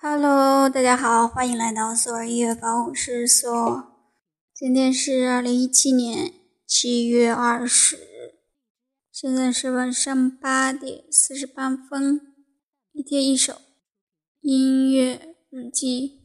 Hello，大家好，欢迎来到索尔音乐房，我是索。今天是二零一七年七月二十，现在是晚上八点四十八分。一天一首音乐日记。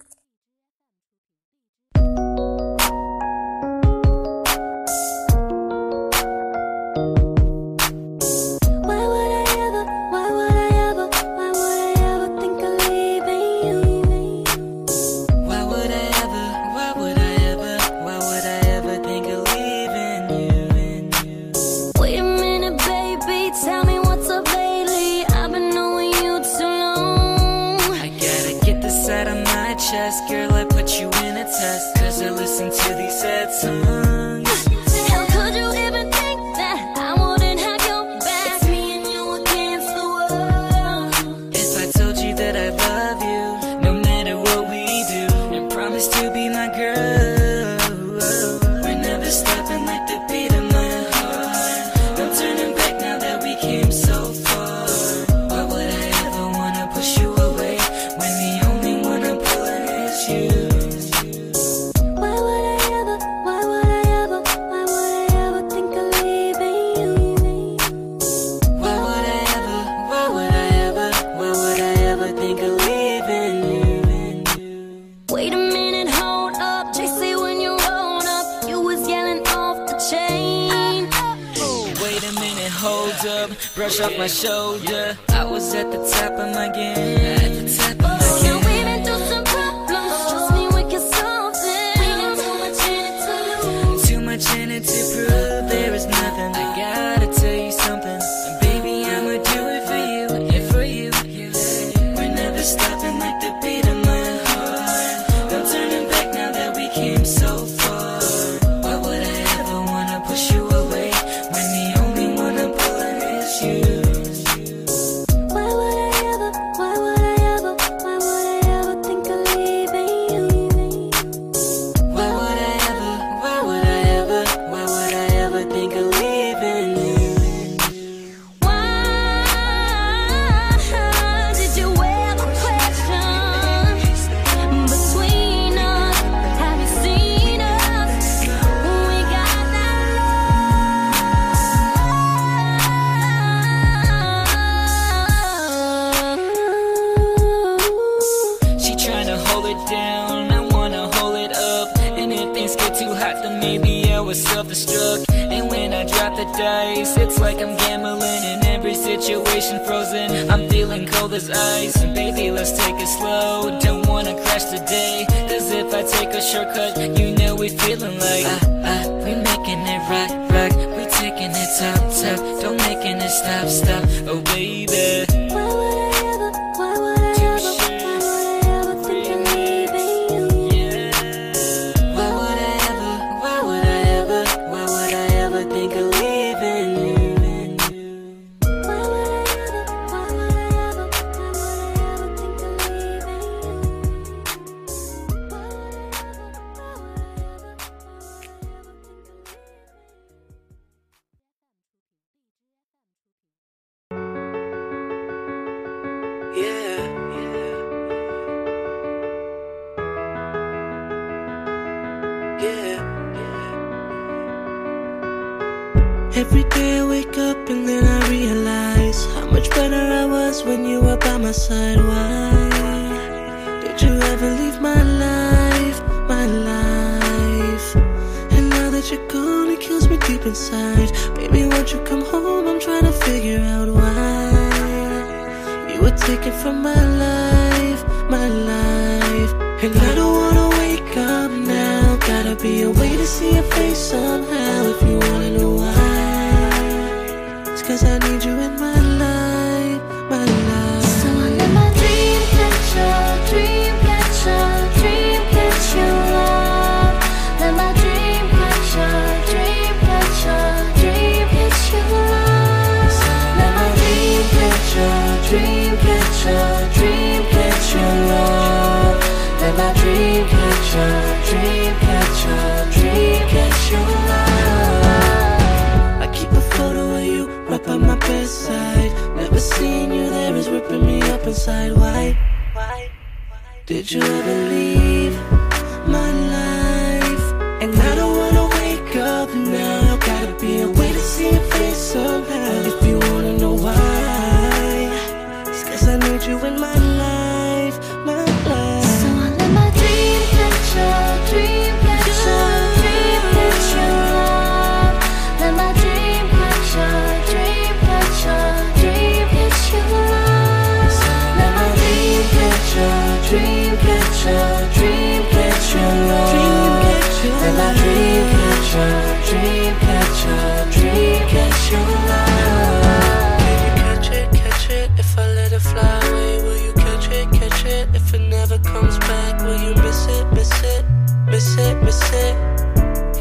Brush off my shoulder. I was at the top of my game. At the top too hot, then maybe I was self-destruct. And when I drop the dice, it's like I'm gambling in every situation frozen. I'm feeling cold as ice. And baby, let's take it slow. Don't wanna crash today. Cause if I take a shortcut, you know we feeling like ah, ah, we making it rock, rock. We taking it top, top. Don't making it stop, stop. Yeah, yeah. Every day I wake up and then I realize how much better I was when you were by my side. Why did you ever leave my life, my life? And now that you're gone, it kills me deep inside. Baby, won't you come home? I'm trying to figure out taken from my life, my life. And I don't wanna wake up now. Gotta be a way to see your face somehow. If you wanna know My dream catch up, dream catch up, dream catch your love. I keep a photo of you right by my bedside. Never seeing you there is ripping me up inside. Why? Why? Why? Did you ever leave miss it, miss it?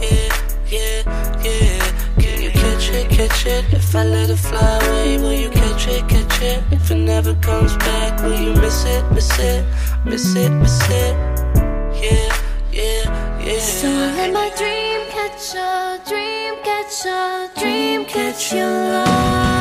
Yeah, yeah, yeah. Can you catch it, catch it if I let it fly away? Will you catch it, catch it if it never comes back? Will you miss it, miss it, miss it, miss it? Yeah, yeah, yeah. So let my dream catcher, dream catcher, dream catcher love.